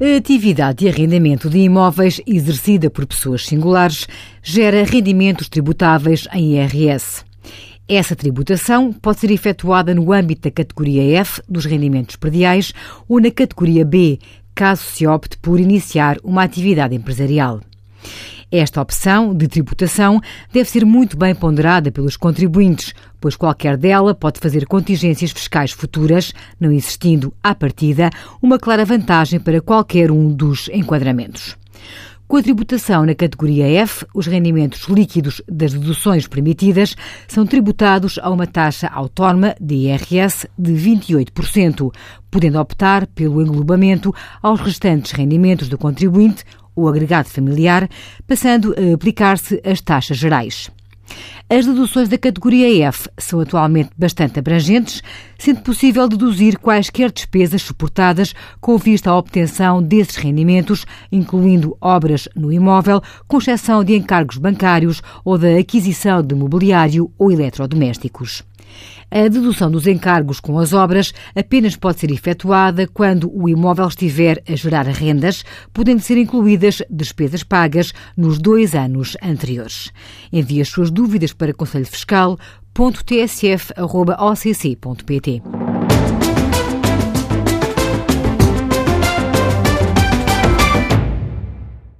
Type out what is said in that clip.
A atividade de arrendamento de imóveis exercida por pessoas singulares gera rendimentos tributáveis em IRS. Essa tributação pode ser efetuada no âmbito da categoria F dos rendimentos prediais ou na categoria B, caso se opte por iniciar uma atividade empresarial. Esta opção de tributação deve ser muito bem ponderada pelos contribuintes, pois qualquer dela pode fazer contingências fiscais futuras, não existindo, à partida, uma clara vantagem para qualquer um dos enquadramentos. Com a tributação na categoria F, os rendimentos líquidos das deduções permitidas são tributados a uma taxa autónoma de IRS de 28%, podendo optar pelo englobamento aos restantes rendimentos do contribuinte o agregado familiar, passando a aplicar-se as taxas gerais. As deduções da categoria F são atualmente bastante abrangentes, sendo possível deduzir quaisquer despesas suportadas com vista à obtenção desses rendimentos, incluindo obras no imóvel, com exceção de encargos bancários ou da aquisição de mobiliário ou eletrodomésticos. A dedução dos encargos com as obras apenas pode ser efetuada quando o imóvel estiver a gerar rendas, podendo ser incluídas despesas pagas nos dois anos anteriores. Envie as suas dúvidas para conselhofiscal.tsf.occ.pt.